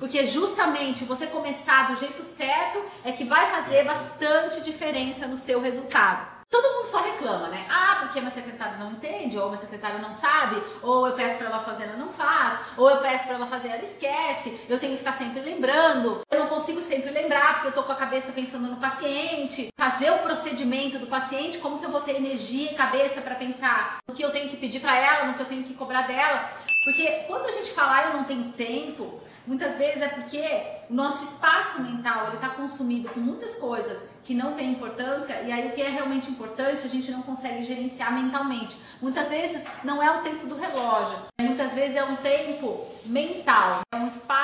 Porque justamente você começar do jeito certo é que vai fazer bastante diferença no seu resultado. Todo mundo só reclama, né? Ah, porque minha secretária não entende, ou minha secretária não sabe, ou eu peço para ela fazer, ela não faz, ou eu peço para ela fazer, ela esquece. Eu tenho que ficar sempre lembrando. Eu não consigo sempre lembrar porque eu tô com a cabeça pensando no paciente. Fazer o procedimento do paciente, como que eu vou ter energia e cabeça para pensar no que eu tenho que pedir para ela, no que eu tenho que cobrar dela? Porque quando a gente fala, ah, eu não tenho tempo, muitas vezes é porque o nosso espaço mental ele está consumido com muitas coisas que não têm importância e aí o que é realmente importante a gente não consegue gerenciar mentalmente. Muitas vezes não é o tempo do relógio, muitas vezes é um tempo mental, é um espaço.